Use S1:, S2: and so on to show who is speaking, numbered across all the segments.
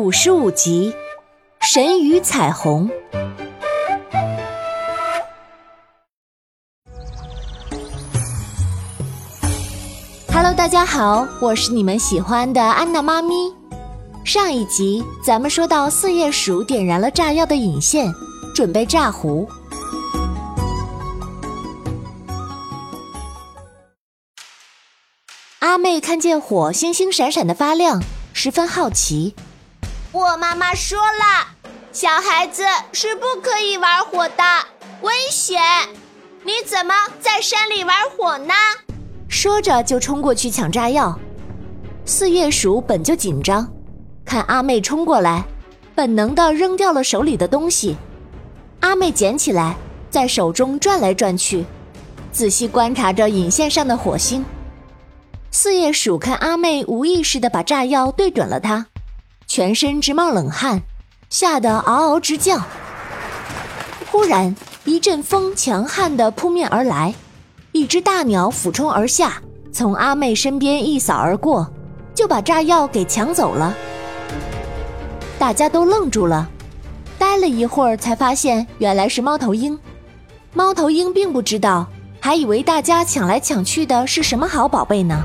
S1: 五十五集《神鱼彩虹》。Hello，大家好，我是你们喜欢的安娜妈咪。上一集咱们说到四叶鼠点燃了炸药的引线，准备炸糊。阿妹看见火星星闪闪的发亮，十分好奇。
S2: 我妈妈说了，小孩子是不可以玩火的，危险。你怎么在山里玩火呢？
S1: 说着就冲过去抢炸药。四叶鼠本就紧张，看阿妹冲过来，本能的扔掉了手里的东西。阿妹捡起来，在手中转来转去，仔细观察着引线上的火星。四叶鼠看阿妹无意识的把炸药对准了他，全身直冒冷汗，吓得嗷嗷直叫。忽然，一阵风强悍的扑面而来，一只大鸟俯冲而下，从阿妹身边一扫而过，就把炸药给抢走了。大家都愣住了，待了一会儿才发现原来是猫头鹰。猫头鹰并不知道，还以为大家抢来抢去的是什么好宝贝呢。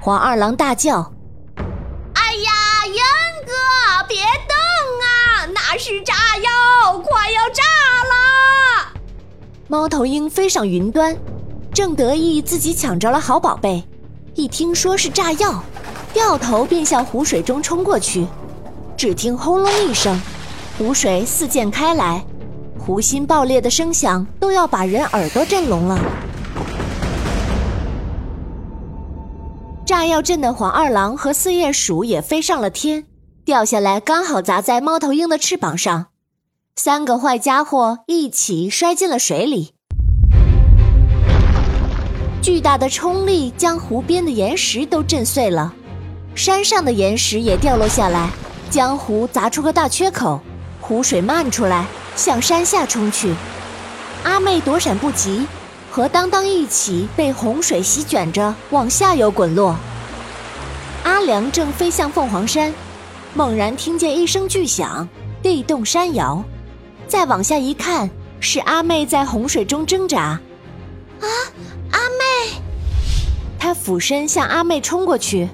S1: 黄二郎大叫：“，
S2: 别动啊！那是炸药，快要炸了！”
S1: 猫头鹰飞上云端，正得意自己抢着了好宝贝，一听说是炸药，掉头便向湖水中冲过去。只听轰隆一声，湖水四溅开来，湖心爆裂的声响都要把人耳朵震聋了。炸药阵的黄二郎和四叶鼠也飞上了天，掉下来刚好砸在猫头鹰的翅膀上，三个坏家伙一起摔进了水里。巨大的冲力将湖边的岩石都震碎了，山上的岩石也掉落下来，将湖砸出个大缺口，湖水漫出来向山下冲去。阿妹躲闪不及。和当当一起被洪水席卷着往下游滚落。阿良正飞向凤凰山，猛然听见一声巨响，地动山摇。再往下一看，是阿妹在洪水中挣扎。
S2: 啊，阿妹！
S1: 他俯身向阿妹冲过去，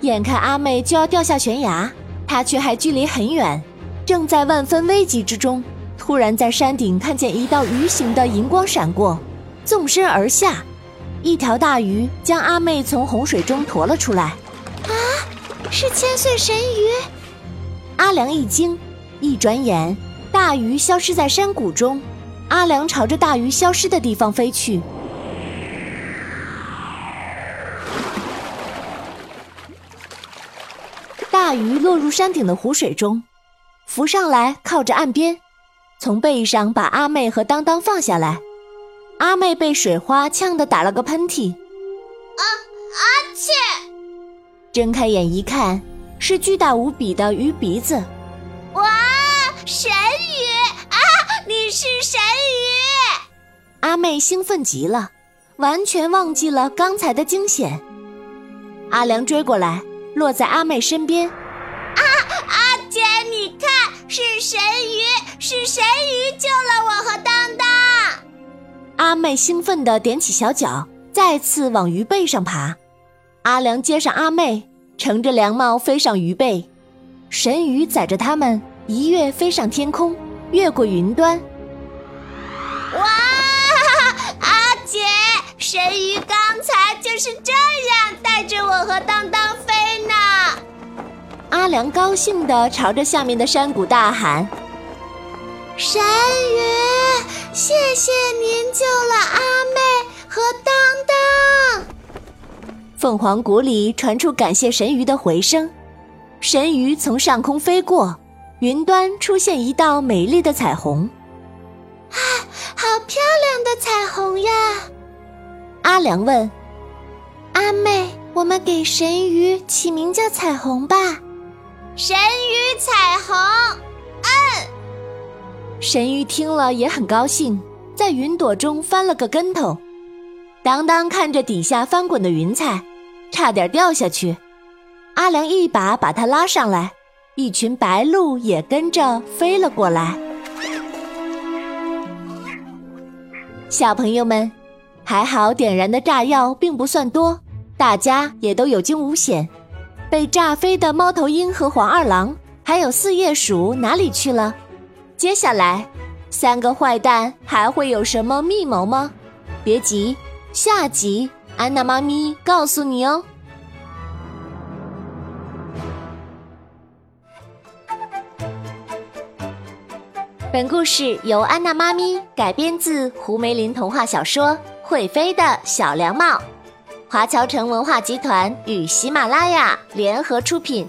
S1: 眼看阿妹就要掉下悬崖，他却还距离很远，正在万分危急之中。突然在山顶看见一道鱼形的银光闪过。纵身而下，一条大鱼将阿妹从洪水中驮了出来。
S2: 啊，是千岁神鱼！
S1: 阿良一惊，一转眼，大鱼消失在山谷中。阿良朝着大鱼消失的地方飞去。大鱼落入山顶的湖水中，浮上来，靠着岸边，从背上把阿妹和当当放下来。阿妹被水花呛得打了个喷嚏，
S2: 啊啊切！
S1: 睁开眼一看，是巨大无比的鱼鼻子。
S2: 哇，神鱼啊！你是神鱼！
S1: 阿妹兴奋极了，完全忘记了刚才的惊险。阿良追过来，落在阿妹身边。
S2: 啊，阿姐，你看，是神鱼，是神鱼救了我和当当。
S1: 阿妹兴奋地踮起小脚，再次往鱼背上爬。阿良接上阿妹，乘着凉帽飞上鱼背。神鱼载着他们一跃飞上天空，越过云端。
S2: 哇，阿杰，神鱼刚才就是这样带着我和当当飞呢。
S1: 阿良高兴地朝着下面的山谷大喊：“
S2: 神鱼！”谢谢您救了阿妹
S1: 凤凰谷里传出感谢神鱼的回声，神鱼从上空飞过，云端出现一道美丽的彩虹。
S2: 啊，好漂亮的彩虹呀！
S1: 阿良问：“
S2: 阿妹，我们给神鱼起名叫彩虹吧。”神鱼彩虹。
S1: 嗯神鱼听了也很高兴，在云朵中翻了个跟头。当当看着底下翻滚的云彩，差点掉下去。阿良一把把他拉上来，一群白鹭也跟着飞了过来。小朋友们，还好点燃的炸药并不算多，大家也都有惊无险。被炸飞的猫头鹰和黄二郎，还有四叶鼠哪里去了？接下来，三个坏蛋还会有什么密谋吗？别急，下集安娜妈咪告诉你哦。本故事由安娜妈咪改编自胡梅林童话小说《会飞的小凉帽》，华侨城文化集团与喜马拉雅联合出品。